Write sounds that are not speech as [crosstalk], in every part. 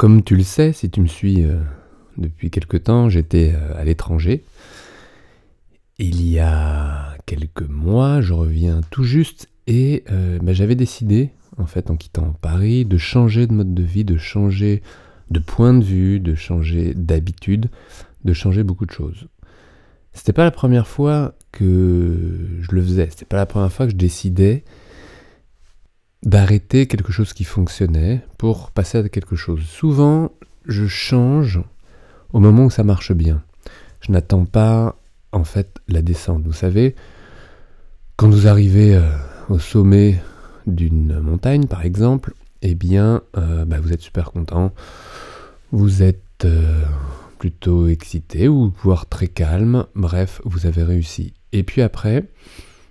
comme tu le sais, si tu me suis euh, depuis quelque temps, j'étais euh, à l'étranger. Il y a quelques mois, je reviens tout juste et euh, bah, j'avais décidé, en fait, en quittant Paris, de changer de mode de vie, de changer de point de vue, de changer d'habitude, de changer beaucoup de choses. C'était pas la première fois que je le faisais, c'était pas la première fois que je décidais d'arrêter quelque chose qui fonctionnait pour passer à quelque chose. Souvent, je change au moment où ça marche bien. Je n'attends pas en fait la descente. Vous savez, quand vous arrivez euh, au sommet d'une montagne, par exemple, eh bien, euh, bah, vous êtes super content. Vous êtes euh, plutôt excité ou voire très calme. Bref, vous avez réussi. Et puis après,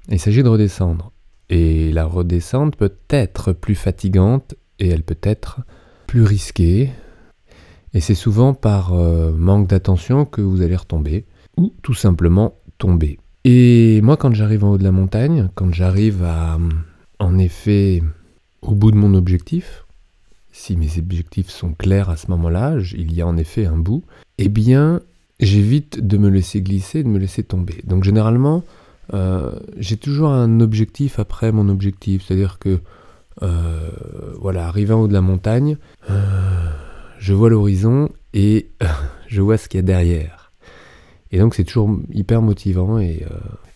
il s'agit de redescendre. Et la redescente peut être plus fatigante et elle peut être plus risquée. Et c'est souvent par euh, manque d'attention que vous allez retomber ou tout simplement tomber. Et moi, quand j'arrive en haut de la montagne, quand j'arrive à, en effet, au bout de mon objectif, si mes objectifs sont clairs à ce moment-là, il y a en effet un bout, eh bien, j'évite de me laisser glisser, de me laisser tomber. Donc généralement, euh, j'ai toujours un objectif après mon objectif. C'est-à-dire que, euh, voilà, arrivé en haut de la montagne, euh, je vois l'horizon et [laughs] je vois ce qu'il y a derrière. Et donc c'est toujours hyper motivant. Et,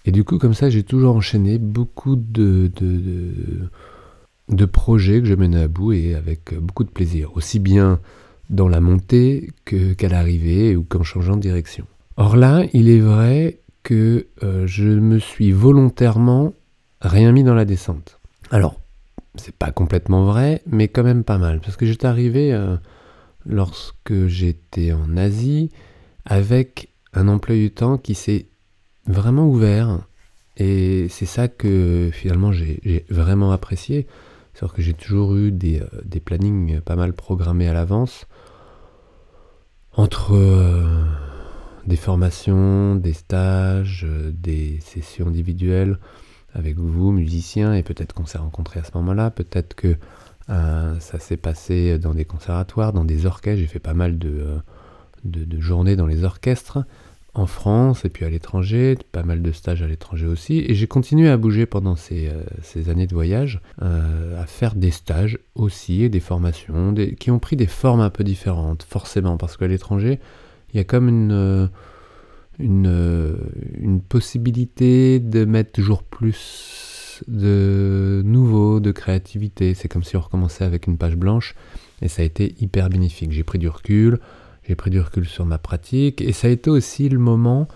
et, du coup, comme ça, j'ai toujours enchaîné beaucoup de, de, de, projets que je menais à bout et avec beaucoup de plaisir. Aussi bien dans la montée qu'à l'arrivée ou qu'en changeant de direction. Or là, il est vrai que euh, je me suis volontairement rien mis dans la descente. Alors, c'est pas complètement vrai, mais quand même pas mal, parce que j'étais arrivé euh, lorsque j'étais en Asie avec un emploi du temps qui s'est vraiment ouvert, et c'est ça que finalement j'ai vraiment apprécié, c'est que j'ai toujours eu des, euh, des, plannings pas mal programmés à l'avance, entre des formations, des stages, euh, des sessions individuelles avec vous, musiciens, et peut-être qu'on s'est rencontrés à ce moment-là, peut-être que euh, ça s'est passé dans des conservatoires, dans des orchestres, j'ai fait pas mal de, euh, de, journées dans les orchestres en France et puis à l'étranger, pas mal de stages à l'étranger aussi, et j'ai continué à bouger pendant ces, ces années de voyage, à faire des stages aussi et des formations qui ont pris des formes un peu différentes, forcément, parce qu'à l'étranger, il y a comme une, euh, euh, une possibilité de mettre toujours plus de nouveau, de créativité. C'est comme si on recommençait avec une page blanche et ça a été hyper bénéfique. J'ai pris du recul, j'ai pris du recul sur ma pratique et ça a été aussi le moment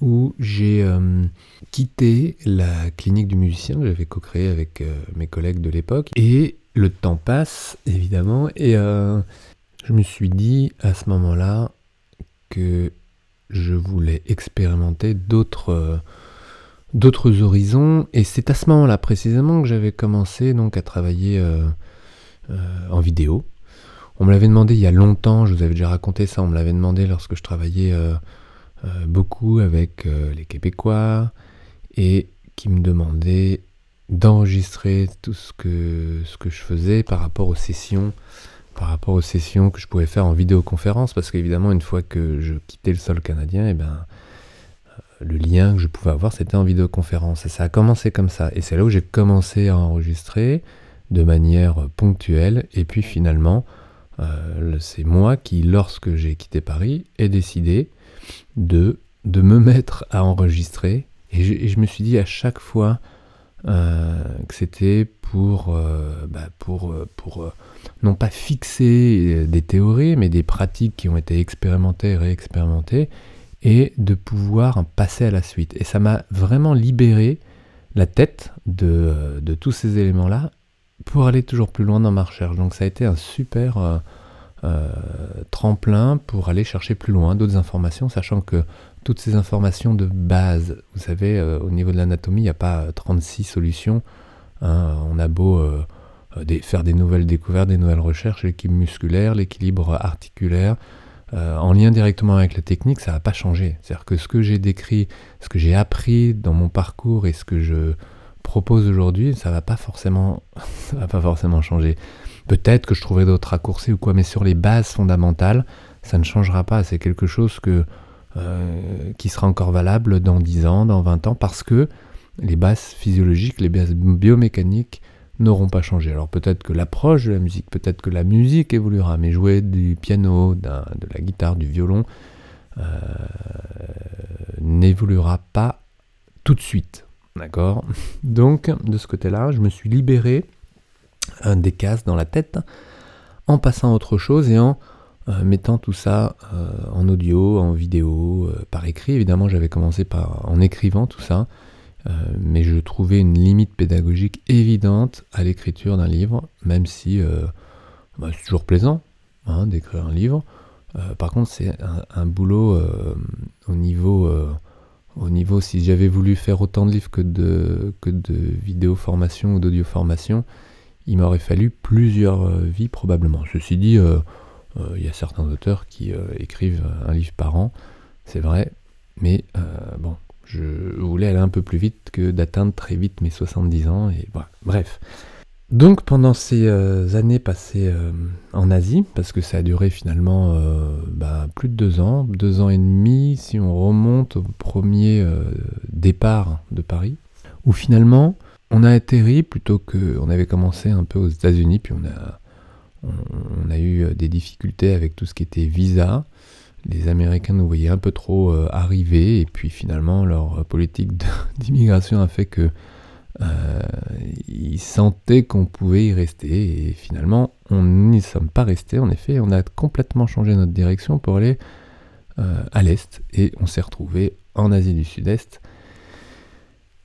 où j'ai euh, quitté la clinique du musicien que j'avais co-créé avec mes collègues de l'époque et le temps passe évidemment et je me suis dit à ce moment-là je voulais expérimenter d'autres euh, d'autres horizons et c'est à ce moment-là précisément que j'avais commencé donc à travailler euh, euh, en vidéo. On me l'avait demandé il y a longtemps, je vous avais déjà raconté ça, on me l'avait demandé lorsque je travaillais beaucoup avec les Québécois et qui me demandaient d'enregistrer tout ce que, ce que je faisais par rapport aux sessions par rapport aux sessions que je pouvais faire en vidéoconférence, parce qu'évidemment, une fois que je quittais le sol canadien, et eh ben, euh, le lien que je pouvais avoir, c'était en vidéoconférence. Et ça a commencé comme ça. Et c'est là où j'ai commencé à enregistrer de manière ponctuelle. Et puis finalement, euh, c'est moi qui, lorsque j'ai quitté Paris, ai décidé de, me mettre à enregistrer. Et je, me suis dit à chaque fois euh, que c'était pour, bah, non pas fixer euh, des théories, mais des pratiques qui ont été expérimentées et réexpérimentées, et de pouvoir passer à la suite. Et ça m'a vraiment libéré la tête de, euh, de tous ces éléments-là pour aller toujours plus loin dans ma recherche. Donc ça a été un super euh, tremplin pour aller chercher plus loin d'autres informations, sachant que toutes ces informations de base, vous savez, au niveau de l'anatomie, il n'y a pas 36 solutions. Hein. on a beau euh, faire des nouvelles découvertes, des nouvelles recherches, l'équilibre musculaire, l'équilibre articulaire, euh, en lien directement avec la technique, ça va pas changer. C'est-à-dire que ce que j'ai décrit, ce que j'ai appris dans mon parcours et ce que je propose aujourd'hui, ça va pas forcément, [laughs] ça va pas forcément changer. Peut-être que je trouverai d'autres raccourcis ou quoi, mais sur les bases fondamentales, ça ne changera pas. C'est quelque chose que, euh, qui sera encore valable dans 10 ans, dans 20 ans, parce que les bases physiologiques, les bases biomécaniques n'auront pas changé. Alors peut-être que l'approche de la musique, peut-être que la musique évoluera, mais jouer du piano, de la guitare, du violon, euh, n'évoluera pas tout de suite. D'accord? Donc, de ce côté-là, je me suis libéré un des cases dans la tête en passant à autre chose et en euh, mettant tout ça euh, en audio, en vidéo, par écrit. Évidemment, j'avais commencé par en écrivant tout ça, mais je trouvais une limite pédagogique évidente à l'écriture d'un livre, même si bah, c'est toujours plaisant hein, d'écrire un livre. Euh, par contre, c'est un, boulot euh, au niveau euh, au niveau, si j'avais voulu faire autant de livres que de, que de vidéo formation ou d'audio formation, il m'aurait fallu plusieurs vies probablement. Ceci dit, il y a certains auteurs qui écrivent un livre par an, c'est vrai, mais bon, je voulais aller un peu plus vite que d'atteindre très vite mes 70 ans, et voilà, bref. Donc pendant ces euh, années passées euh, en Asie, parce que ça a duré finalement euh, bah, plus de deux ans, deux ans et demi si on remonte au premier départ de Paris, où finalement on a atterri plutôt que on avait commencé un peu aux États-Unis, puis on a on, a eu des difficultés avec tout ce qui était visa. Les Américains nous voyaient un peu trop arriver, et puis finalement leur politique [laughs] d'immigration a fait que euh, ils sentaient qu'on pouvait y rester et finalement on n'y sommes pas restés. En effet, on a complètement changé notre direction pour aller euh, à l'est et on s'est retrouvé en Asie du Sud-Est.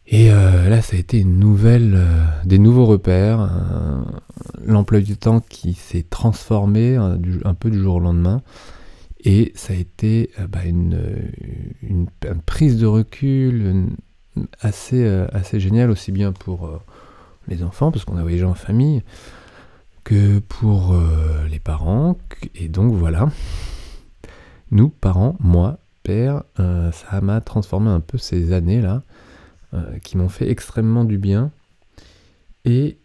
Et euh, là, ça a été une nouvelle, des nouveaux repères, l'emploi du temps qui s'est transformé un, peu du jour au lendemain. Et ça a été bah, une, une, prise de recul, assez, euh, assez génial, aussi bien pour euh, les enfants, parce qu'on a voyagé en famille, que pour euh, les parents. Et donc voilà, nous, parents, moi, père, ça m'a transformé un peu ces années-là, qui m'ont fait extrêmement du bien. Et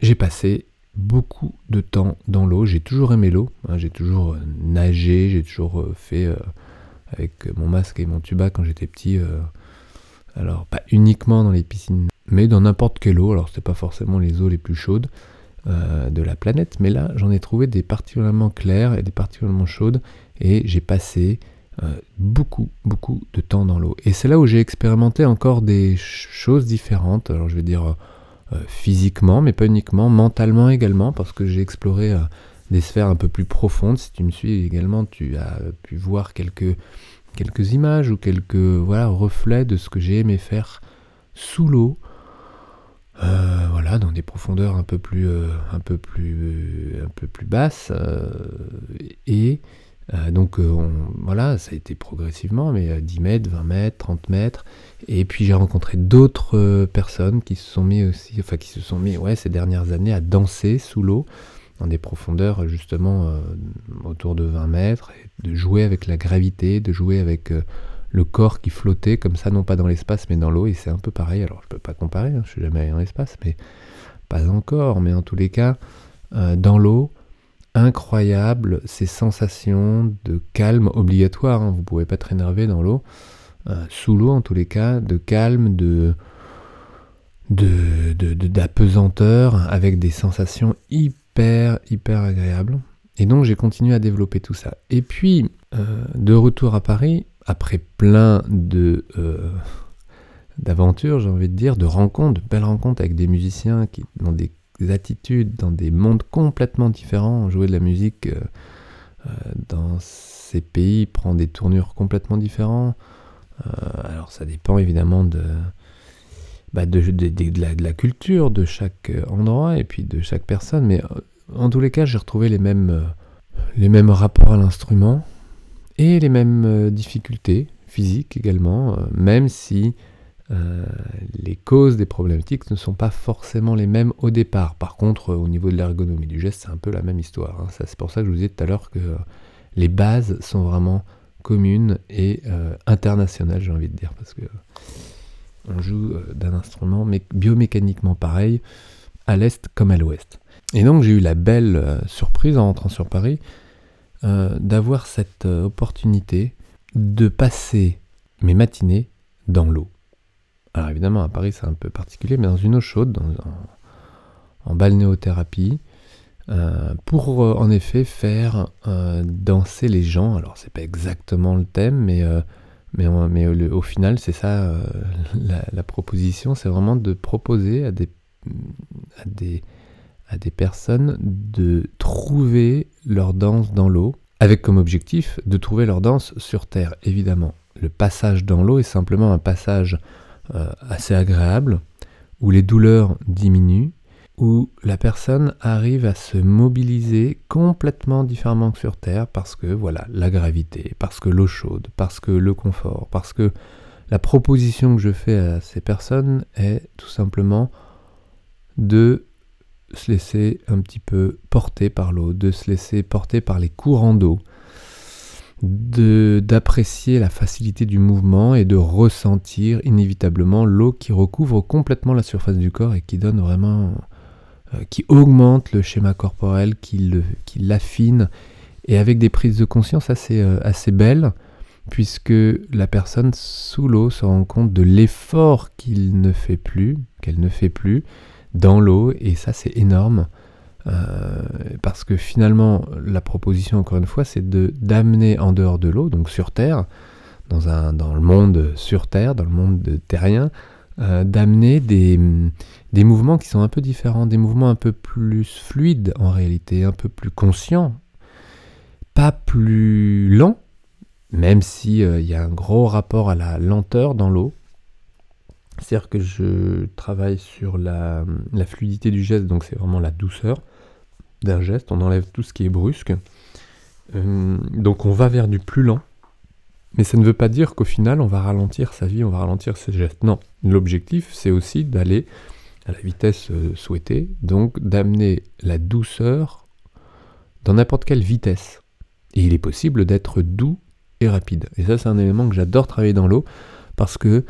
j'ai passé beaucoup de temps dans l'eau. J'ai toujours aimé l'eau. Hein. j'ai toujours nagé, j'ai toujours fait avec mon masque et mon tuba quand j'étais petit alors, pas uniquement dans les piscines, mais dans n'importe quelle eau. Alors, c'est pas forcément les eaux les plus chaudes euh, de la planète, mais là, j'en ai trouvé des particulièrement claires et des particulièrement chaudes, et j'ai passé euh, beaucoup, beaucoup de temps dans l'eau. Et c'est là où j'ai expérimenté encore des choses différentes. Alors, je vais dire euh, physiquement, mais pas uniquement, mentalement également, parce que j'ai exploré des sphères un peu plus profondes. Si tu me suis également, tu as pu voir quelques quelques images ou quelques voilà, reflets de ce que j'ai aimé faire sous l'eau. Euh, voilà, dans des profondeurs un peu plus, euh, un peu plus, un peu plus basses. Euh, et donc, voilà, ça a été progressivement, mais 10 mètres, 20 mètres, 30 mètres. Et puis, j'ai rencontré d'autres personnes qui se sont mis aussi, enfin, qui se sont mis, ouais, ces dernières années à danser sous l'eau dans des profondeurs justement euh, autour de 20 mètres, et de jouer avec la gravité, de jouer avec euh, le corps qui flottait comme ça, non pas dans l'espace mais dans l'eau, et c'est un peu pareil, alors je peux pas comparer, hein, je suis jamais allé dans l'espace, mais pas encore, mais en tous les cas, euh, dans l'eau, incroyable ces sensations de calme obligatoire, hein, vous pouvez pas être énervé dans l'eau, sous l'eau en tous les cas, de calme, de d'apesanteur, de, avec des sensations hyper hyper, hyper agréable. Et donc j'ai continué à développer tout ça. Et puis, euh, de retour à Paris, après plein de euh, d'aventures, j'ai envie de dire, de rencontres, de belles rencontres avec des musiciens qui dans des attitudes, dans des mondes complètement différents. Jouer de la musique euh, dans ces pays prend des tournures complètement différentes. alors ça dépend évidemment de, bah, de, de, la, culture de chaque euh, endroit et puis de chaque personne. Mais euh, en tous les cas, j'ai retrouvé les mêmes, euh, les mêmes rapports à l'instrument et les mêmes difficultés physiques également, même si les causes des problématiques ne sont pas forcément les mêmes au départ. Par contre, au niveau de l'ergonomie du geste, c'est un peu la même histoire. Hein. C'est pour ça que je vous disais tout à l'heure que les bases sont vraiment communes et internationales, j'ai envie de dire, parce que on joue euh, d'un instrument biomécaniquement pareil, à l'est comme à l'ouest. Et donc j'ai eu la belle surprise en rentrant sur Paris d'avoir cette opportunité de passer mes matinées dans l'eau. Alors évidemment, à Paris, c'est un peu particulier, mais dans une eau chaude, en, balnéothérapie, euh, pour euh, en effet faire euh, danser les gens. Alors c'est pas exactement le thème, mais, mais, mais au final, c'est ça [laughs] la, proposition, c'est vraiment de proposer à des, à des, à des personnes de trouver leur danse dans l'eau, avec comme objectif de trouver leur danse sur Terre, évidemment. Le passage dans l'eau est simplement un passage euh, assez agréable, où les douleurs diminuent, où la personne arrive à se mobiliser complètement différemment que sur Terre parce que voilà la gravité, parce que l'eau chaude, parce que le confort, parce que la proposition que je fais à ces personnes est tout simplement de se laisser un petit peu porter par l'eau, de se laisser porter par les courants d'eau, d'apprécier la facilité du mouvement et de ressentir inévitablement l'eau qui recouvre complètement la surface du corps et qui donne vraiment, euh, qui augmente le schéma corporel, qui l'affine et avec des prises de conscience assez, euh, assez belles puisque la personne sous l'eau se rend compte de l'effort ne fait plus, qu'elle ne fait plus dans l'eau et ça c'est énorme. Euh, parce que finalement, la proposition, encore une fois, c'est de d'amener en dehors de l'eau, donc sur Terre, dans, un, dans le monde sur Terre, dans le monde terrien, euh, d'amener des, des mouvements qui sont un peu différents, des mouvements un peu plus fluides en réalité, un peu plus conscients, pas plus lents, même s'il euh, y a un gros rapport à la lenteur dans l'eau. C'est-à-dire que je travaille sur la, la fluidité du geste, donc c'est vraiment la douceur d'un geste, on enlève tout ce qui est brusque. Euh, donc on va vers du plus lent. Mais ça ne veut pas dire qu'au final on va ralentir sa vie, on va ralentir ses gestes. Non, l'objectif c'est aussi d'aller à la vitesse euh, souhaitée, donc d'amener la douceur dans n'importe quelle vitesse. Et il est possible d'être doux et rapide. Et ça c'est un élément que j'adore travailler dans l'eau parce que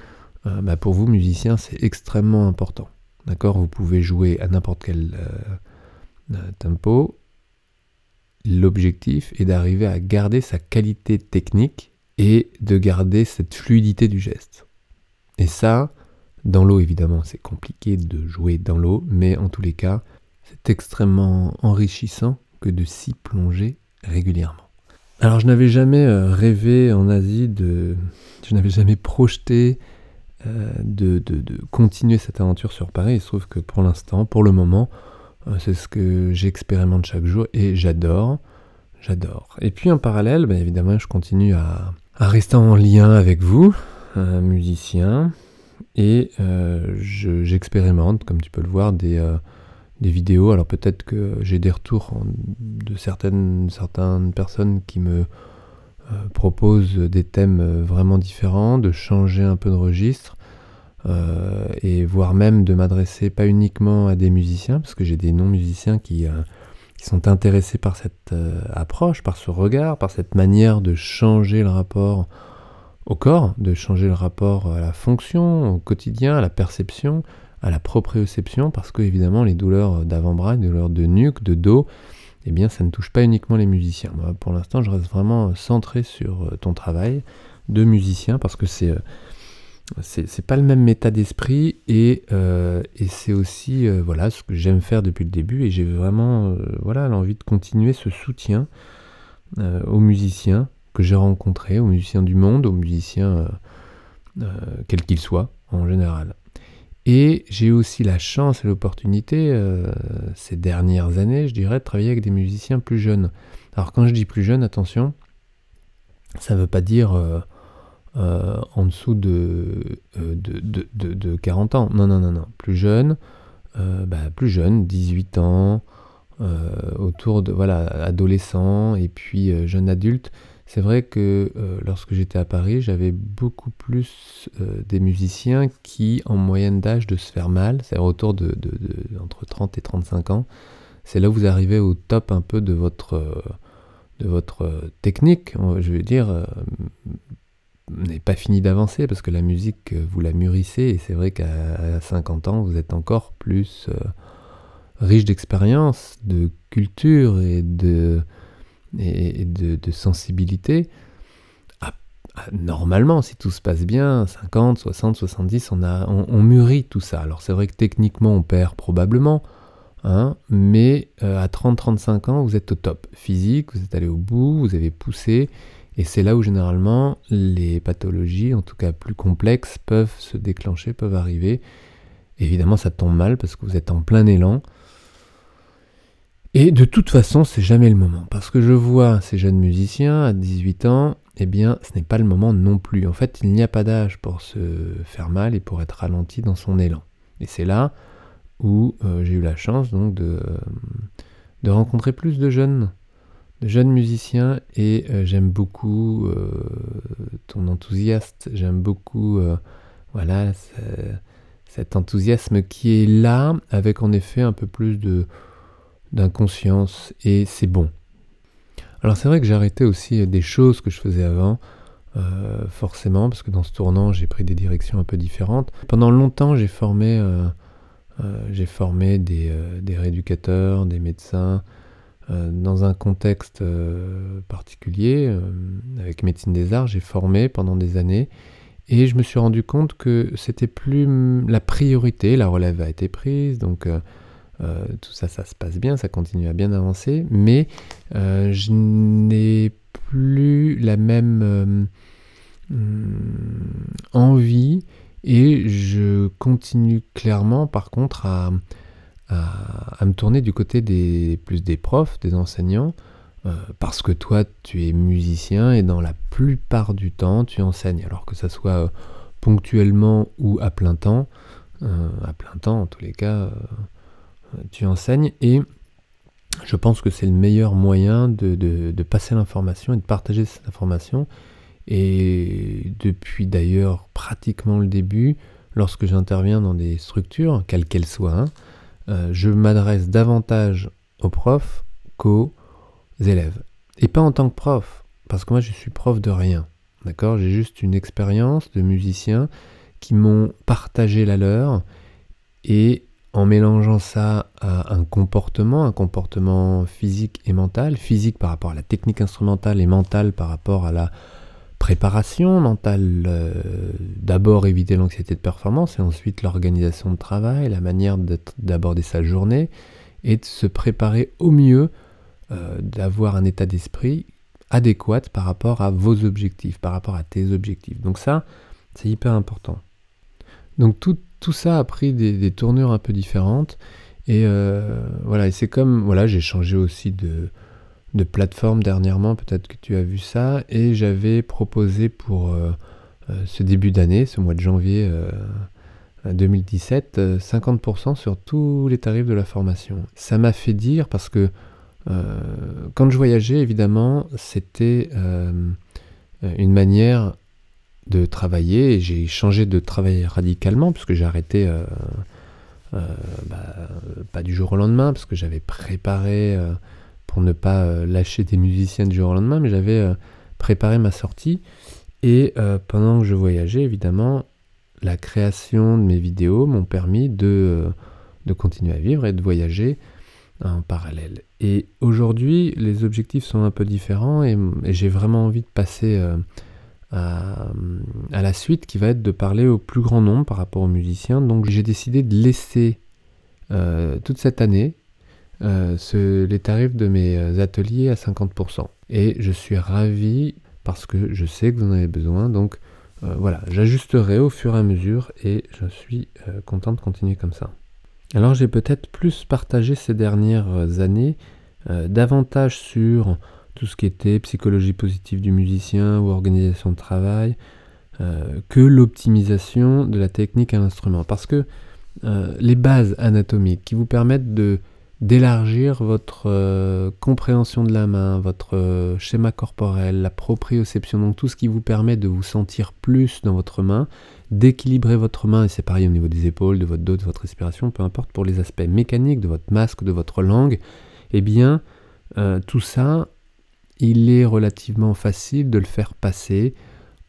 euh, bah, pour vous musiciens c'est extrêmement important. D'accord? Vous pouvez jouer à n'importe quel tempo, l'objectif est d'arriver à garder sa qualité technique et de garder cette fluidité du geste. Et ça, dans l'eau évidemment, c'est compliqué de jouer dans l'eau, mais en tous les cas, c'est extrêmement enrichissant que de s'y plonger régulièrement. Alors je n'avais jamais euh, rêvé en Asie de... Je n'avais jamais projeté euh, de, continuer cette aventure sur Paris. Il se trouve que pour l'instant, pour le moment, c'est ce que j'expérimente chaque jour et j'adore. J'adore. Et puis en parallèle, ben, évidemment, je continue à, rester en lien avec vous, un musicien, et euh, j'expérimente, comme tu peux le voir, des, euh, vidéos. Alors peut-être que j'ai des retours de certaines personnes qui me proposent des thèmes vraiment différents, de changer un peu de registre. Euh, et voire même de m'adresser pas uniquement à des musiciens, parce que j'ai des non-musiciens qui, euh, qui, sont intéressés par cette euh, approche, par ce regard, par cette manière de changer le rapport au corps, de changer le rapport à la fonction, au quotidien, à la perception, à la proprioception, parce que évidemment les douleurs d'avant-bras, les douleurs de nuque, de dos, eh bien ça ne touche pas uniquement les musiciens. Pour l'instant, je reste vraiment centré sur ton travail de musicien, parce que c'est c'est pas le même état d'esprit et, euh, c'est aussi euh, voilà ce que j'aime faire depuis le début et j'ai vraiment euh, voilà l'envie de continuer ce soutien aux musiciens que j'ai rencontrés, aux musiciens du monde, aux musiciens quels qu'ils soient en général. Et j'ai aussi la chance et l'opportunité ces dernières années, je dirais, de travailler avec des musiciens plus jeunes. Alors quand je dis plus jeunes, attention, ça ne veut pas dire euh, en dessous de, euh, de, de, de, 40 ans. Non, non, non, non. Plus jeune, euh, bah, plus jeune, 18 ans, autour de, voilà, adolescent et puis jeune adulte. C'est vrai que lorsque j'étais à Paris, j'avais beaucoup plus des musiciens qui, en moyenne d'âge de se faire mal, c'est-à-dire autour de, entre 30 et 35 ans, c'est là où vous arrivez au top un peu de votre technique, je veux dire, n'est pas fini d'avancer parce que la musique, euh, vous la mûrissez et c'est vrai qu'à 50 ans, vous êtes encore plus euh, riche d'expérience, de culture et de, et de, sensibilité. normalement, si tout se passe bien, 50, 60, 70, on, a, on, mûrit tout ça. Alors c'est vrai que techniquement, on perd probablement, hein, mais euh, à 30-35 ans, vous êtes au top. Physique, vous êtes allé au bout, vous avez poussé, et c'est là où généralement les pathologies, en tout cas plus complexes, peuvent se déclencher, peuvent arriver. Évidemment, ça tombe mal parce que vous êtes en plein élan. Et de toute façon, c'est jamais le moment. Parce que je vois ces jeunes musiciens à 18 ans, eh bien, ce n'est pas le moment non plus. En fait, il n'y a pas d'âge pour se faire mal et pour être ralenti dans son élan. Et c'est là où euh, j'ai eu la chance donc de, de rencontrer plus de jeunes jeune musicien et euh, j'aime beaucoup euh, ton enthousiasme, j'aime beaucoup euh, voilà cet enthousiasme qui est là avec en effet un peu plus de d'inconscience et c'est bon. Alors c'est vrai que j'ai arrêté aussi des choses que je faisais avant, forcément, parce que dans ce tournant j'ai pris des directions un peu différentes. Pendant longtemps j'ai formé, formé des, des rééducateurs, des médecins, dans un contexte euh, particulier, euh, avec médecine des arts, j'ai formé pendant des années et je me suis rendu compte que c'était plus la priorité, la relève a été prise, donc tout ça, ça se passe bien, ça continue à bien avancer, mais je n'ai plus la même envie et je continue clairement par contre à, à, me tourner du côté des plus des profs, des enseignants, euh, parce que toi tu es musicien et dans la plupart du temps tu enseignes, alors que ça soit euh, ponctuellement ou à plein temps, euh, à plein temps en tous les cas, tu enseignes et je pense que c'est le meilleur moyen de, passer l'information et de partager cette information. Et depuis d'ailleurs pratiquement le début, lorsque j'interviens dans des structures, quelles qu'elles soient, hein, euh, je m'adresse davantage aux profs qu'aux élèves. Et pas en tant que prof, parce que moi je suis prof de rien. D'accord? J'ai juste une expérience de musicien qui m'ont partagé la leur et en mélangeant ça à un comportement, un comportement physique et mental, physique par rapport à la technique instrumentale et mental par rapport à la préparation mentale, euh, d'abord éviter l'anxiété de performance et ensuite l'organisation de travail, la manière d'aborder sa journée et de se préparer au mieux, euh, d'avoir un état d'esprit adéquat par rapport à vos objectifs, par rapport à tes objectifs. Donc ça, c'est hyper important. Donc tout, tout, ça a pris des, tournures un peu différentes et euh, voilà, et c'est comme, voilà, j'ai changé aussi de, de plateforme dernièrement, peut-être que tu as vu ça, et j'avais proposé pour euh, euh, ce début d'année, ce mois de janvier 2017, euh, 50% sur tous les tarifs de la formation. Ça m'a fait dire, parce que quand je voyageais, évidemment, c'était une manière de travailler, et j'ai changé de travail radicalement, puisque j'ai arrêté... Bah, pas du jour au lendemain, parce que j'avais préparé pour ne pas euh, lâcher des musiciens du jour au lendemain, mais j'avais euh, préparé ma sortie. Et euh, pendant que je voyageais, évidemment, la création de mes vidéos m'ont permis de, continuer à vivre et de voyager en parallèle. Et aujourd'hui, les objectifs sont un peu différents et, j'ai vraiment envie de passer à, la suite qui va être de parler au plus grand nombre par rapport aux musiciens. Donc j'ai décidé de laisser toute cette année euh, les tarifs de mes euh, ateliers à 50%. Et je suis ravi parce que je sais que vous en avez besoin. Donc euh, voilà, j'ajusterai au fur et à mesure et je suis content de continuer comme ça. Alors j'ai peut-être plus partagé ces dernières années davantage sur tout ce qui était psychologie positive du musicien ou organisation de travail que l'optimisation de la technique à l'instrument. Parce que les bases anatomiques qui vous permettent de d'élargir votre euh, compréhension de la main, votre euh, schéma corporel, la proprioception, donc tout ce qui vous permet de vous sentir plus dans votre main, d'équilibrer votre main, et c'est pareil au niveau des épaules, de votre dos, de votre respiration, peu importe pour les aspects mécaniques de votre masque, de votre langue, eh bien euh, tout ça, il est relativement facile de le faire passer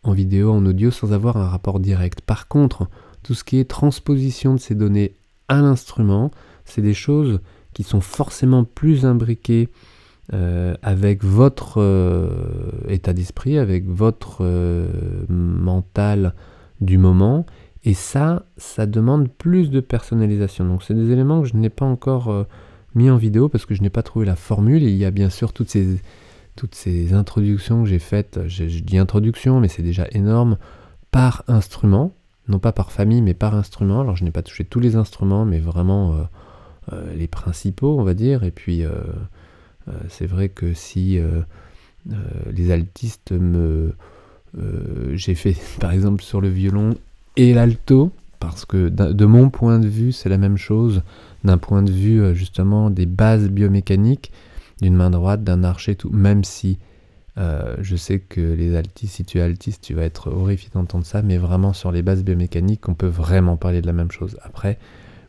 en vidéo, en audio, sans avoir un rapport direct. Par contre, tout ce qui est transposition de ces données à l'instrument, c'est des choses qui sont forcément plus imbriqués euh, avec votre euh, état d'esprit, avec votre euh, mental du moment. Et ça, ça demande plus de personnalisation. Donc c'est des éléments que je n'ai pas encore mis en vidéo parce que je n'ai pas trouvé la formule. il y a bien sûr toutes ces, toutes ces introductions que j'ai faites. Je dis introduction, mais c'est déjà énorme. Par instrument, non pas par famille, mais par instrument. Alors je n'ai pas touché tous les instruments, mais vraiment les principaux, on va dire. Et puis euh, c'est vrai que si euh, euh, les altistes me... J'ai fait [laughs] par exemple sur le violon et l'alto, parce que de mon point de vue, c'est la même chose, d'un point de vue justement des bases biomécaniques, d'une main droite, d'un archer, tout, même si je sais que les altistes, si tu es altiste, tu vas être horrifié d'entendre ça, mais vraiment sur les bases biomécaniques, on peut vraiment parler de la même chose. Après,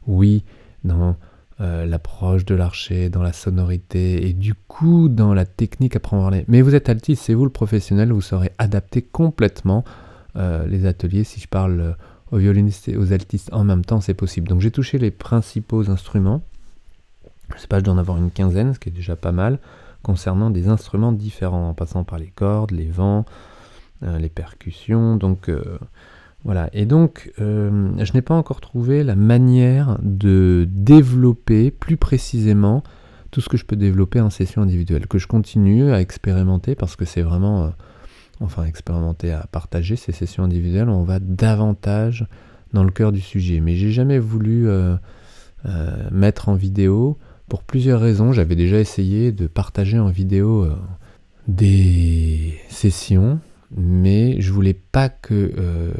oui, dans euh, l'approche de l'archer, dans la sonorité et du coup dans la technique à prendre Mais vous êtes altiste, c'est vous le professionnel, vous saurez adapter complètement euh, les ateliers. Si je parle euh, aux violonistes et aux altistes en même temps, c'est possible. Donc j'ai touché les principaux instruments. Je sais pas, je dois en avoir une quinzaine, ce qui est déjà pas mal, concernant des instruments différents, en passant par les cordes, les vents, les percussions. Donc voilà, et donc euh, je n'ai pas encore trouvé la manière de développer plus précisément tout ce que je peux développer en session individuelle, que je continue à expérimenter parce que c'est vraiment, euh, enfin expérimenter, à partager ces sessions individuelles, on va davantage dans le cœur du sujet. Mais j'ai jamais voulu euh, mettre en vidéo pour plusieurs raisons. J'avais déjà essayé de partager en vidéo des sessions mais je voulais pas que euh,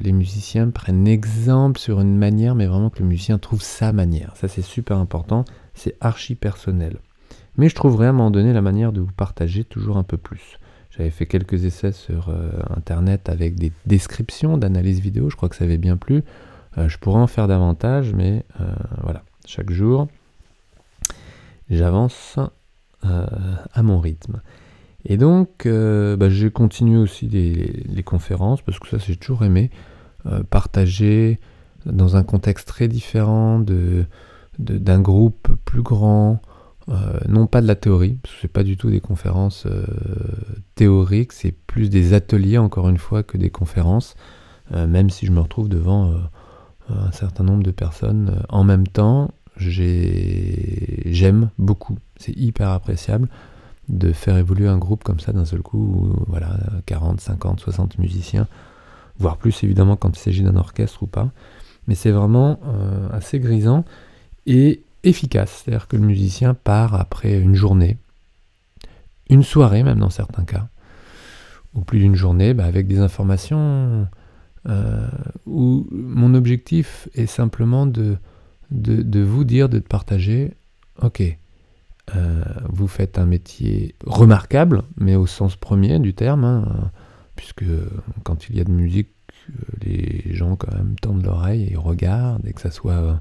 les musiciens prennent exemple sur une manière, mais vraiment que le musicien trouve sa manière. Ça c'est super important, c'est archi personnel. Mais je trouverai à un moment donné la manière de vous partager toujours un peu plus. J'avais fait quelques essais sur euh, internet avec des descriptions d'analyse vidéo, je crois que ça avait bien plu. Euh, je pourrais en faire davantage, mais voilà, chaque jour, j'avance à mon rythme. Et donc, euh, bah, j'ai continué aussi les, conférences, parce que ça, j'ai toujours aimé euh, partager dans un contexte très différent de, d'un groupe plus grand, euh, non pas de la théorie, parce que c'est pas du tout des conférences théoriques, c'est plus des ateliers, encore une fois, que des conférences, même si je me retrouve devant un certain nombre de personnes en même temps, j'aime beaucoup, c'est hyper appréciable de faire évoluer un groupe comme ça d'un seul coup, voilà, 40, 50, 60 musiciens, voire plus évidemment quand il s'agit d'un orchestre ou pas. Mais c'est vraiment euh, assez grisant et efficace. C'est-à-dire que le musicien part après une journée, une soirée même dans certains cas, ou plus d'une journée, bah, avec des informations euh, où mon objectif est simplement de, de, vous dire, de partager, ok, euh, vous faites un métier remarquable, mais au sens premier du terme, hein, puisque quand il y a de musique, euh, les gens quand même tendent l'oreille et regardent, et que ça soit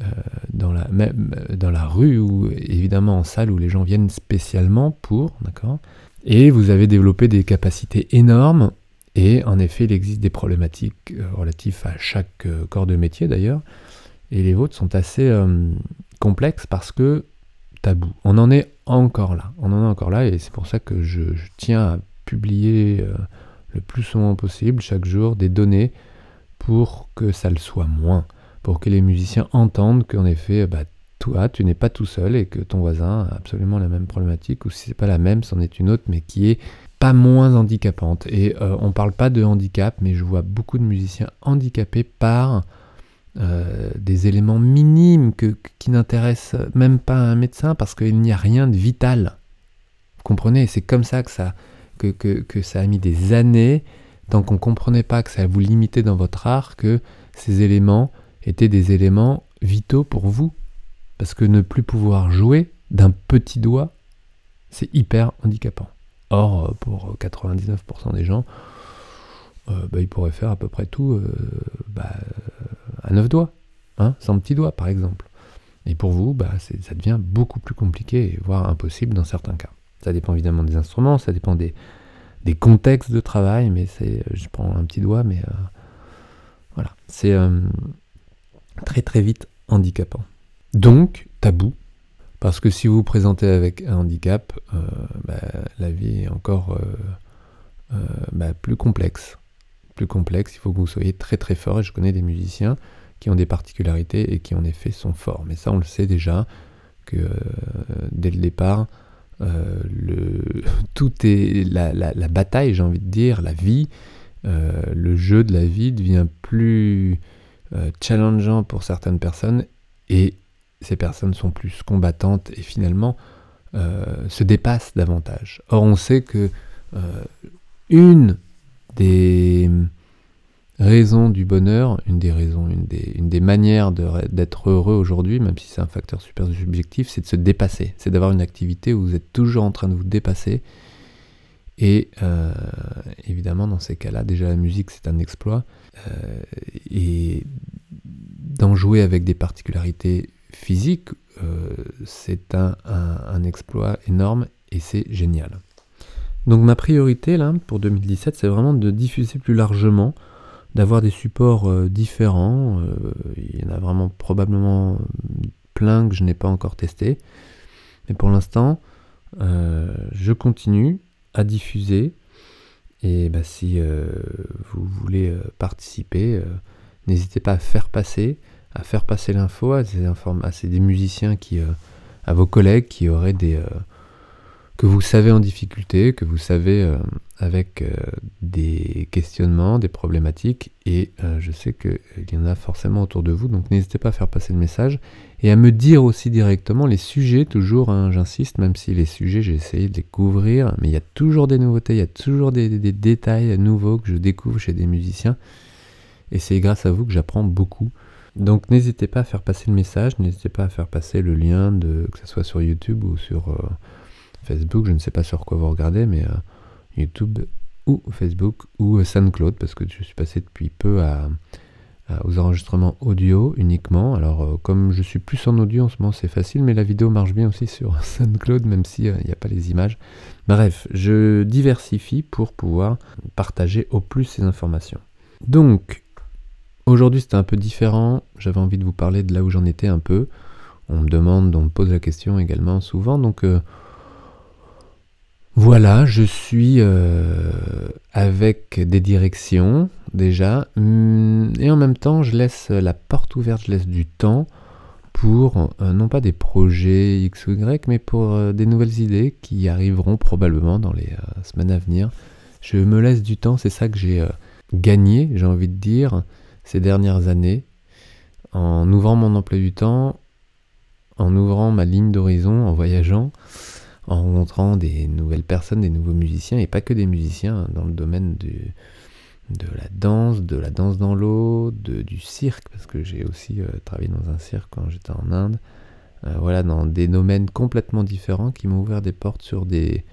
euh, dans, la, même dans la rue ou évidemment en salle où les gens viennent spécialement pour, d'accord? Et vous avez développé des capacités énormes, et en effet, il existe des problématiques relatives à chaque corps de métier d'ailleurs, et les vôtres sont assez complexes parce que tabou. On en est encore là. On en est encore là et c'est pour ça que je, tiens à publier euh, le plus souvent possible chaque jour des données pour que ça le soit moins, pour que les musiciens entendent qu'en effet, bah, toi, tu n'es pas tout seul et que ton voisin a absolument la même problématique, ou si c'est pas la même, c'en est une autre, mais qui est pas moins handicapante. Et euh, on parle pas de handicap, mais je vois beaucoup de musiciens handicapés par euh, des éléments minimes que, qui n'intéressent même pas un médecin parce qu'il n'y a rien de vital. Vous comprenez? C'est comme ça que ça, que, que, ça a mis des années, tant qu'on ne comprenait pas que ça vous limitait dans votre art, que ces éléments étaient des éléments vitaux pour vous. Parce que ne plus pouvoir jouer d'un petit doigt, c'est hyper handicapant. Or, pour 99% des gens, euh, bah, ils pourraient faire à peu près tout euh, bah, à neuf doigts, hein, sans petit doigt par exemple. Et pour vous, bah, ça devient beaucoup plus compliqué, voire impossible dans certains cas. Ça dépend évidemment des instruments, ça dépend des, contextes de travail, mais c'est, je prends un petit doigt, mais euh, voilà, c'est euh, très très vite handicapant. Donc, tabou, Parce que si vous vous présentez avec un handicap, la vie est encore plus complexe. Plus complexe, il faut que vous soyez très très fort. Et je connais des musiciens qui ont des particularités et qui en effet sont forts. Mais ça, on le sait déjà, que dès le départ, le, [laughs] tout est la, bataille, j'ai envie de dire, la vie, le jeu de la vie devient plus euh, challengeant pour certaines personnes et ces personnes sont plus combattantes et finalement euh, se dépassent davantage. Or, on sait que euh, une des raisons du bonheur, une des raisons, une des, manières d'être heureux aujourd'hui, même si c'est un facteur super subjectif, c'est de se dépasser. C'est d'avoir une activité où vous êtes toujours en train de vous dépasser. Et évidemment, dans ces cas-là, déjà la musique, c'est un exploit. et d'en jouer avec des particularités physiques, euh, c'est un, exploit énorme et c'est génial. Donc ma priorité là pour 2017, c'est vraiment de diffuser plus largement, d'avoir des supports euh, différents. Euh, il y en a vraiment probablement plein que je n'ai pas encore testé. Mais pour l'instant, je continue à diffuser. Et bah, si vous voulez participer, N'hésitez pas à faire passer, à faire passer l'info à, ces à ces, musiciens qui, euh, à vos collègues qui auraient des, euh, que vous savez en difficulté, que vous savez euh, avec des questionnements, des problématiques, et je sais qu'il y en a forcément autour de vous, donc n'hésitez pas à faire passer le message, et à me dire aussi directement les sujets, toujours, hein, j'insiste, même si les sujets, j'ai essayé de les couvrir, mais il y a toujours des nouveautés, il y a toujours des détails nouveaux que je découvre chez des musiciens, et c'est grâce à vous que j'apprends beaucoup. Donc n'hésitez pas à faire passer le message, n'hésitez pas à faire passer le lien, de, que ce soit sur YouTube ou sur euh, Facebook, je ne sais pas sur quoi vous regardez, mais euh, YouTube ou Facebook ou euh, SoundCloud, parce que je suis passé depuis peu aux enregistrements audio uniquement. Alors comme je suis plus en audio en ce moment, c'est facile, mais la vidéo marche bien aussi [laughs] sur SoundCloud, même s'il n'y a pas les images. Bref, je diversifie pour pouvoir partager au plus ces informations. Donc, Aujourd'hui, c'était un peu différent. J'avais envie de vous parler de là où j'en étais un peu. On me demande, on me pose la question également souvent. Donc, euh, voilà, je suis euh, avec des directions déjà. Hum, et en même temps, je laisse la porte ouverte, je laisse du temps pour, euh, non pas des projets X ou Y, mais pour des nouvelles idées qui arriveront probablement dans les semaines à venir. Je me laisse du temps, c'est ça que j'ai gagné, j'ai envie de dire ces dernières années en ouvrant mon emploi du temps, en ouvrant ma ligne d'horizon, en voyageant, en rencontrant des nouvelles personnes, des nouveaux musiciens, et pas que des musiciens, hein, dans le domaine de la danse, de la danse dans l'eau, du cirque, parce que j'ai aussi euh, travaillé dans un cirque quand j'étais en Inde. Euh, voilà, dans des domaines complètement différents qui m'ont ouvert des portes sur des,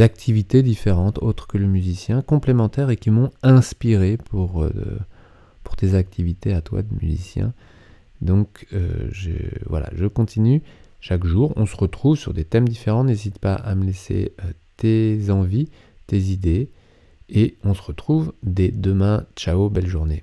activités différentes, autres que le musicien, complémentaires et qui m'ont inspiré pour euh, tes activités à toi de musicien. Donc voilà, je continue chaque jour. On se retrouve sur des thèmes différents. N'hésite pas à me laisser euh, tes envies, tes idées. Et on se retrouve dès demain. Ciao, belle journée.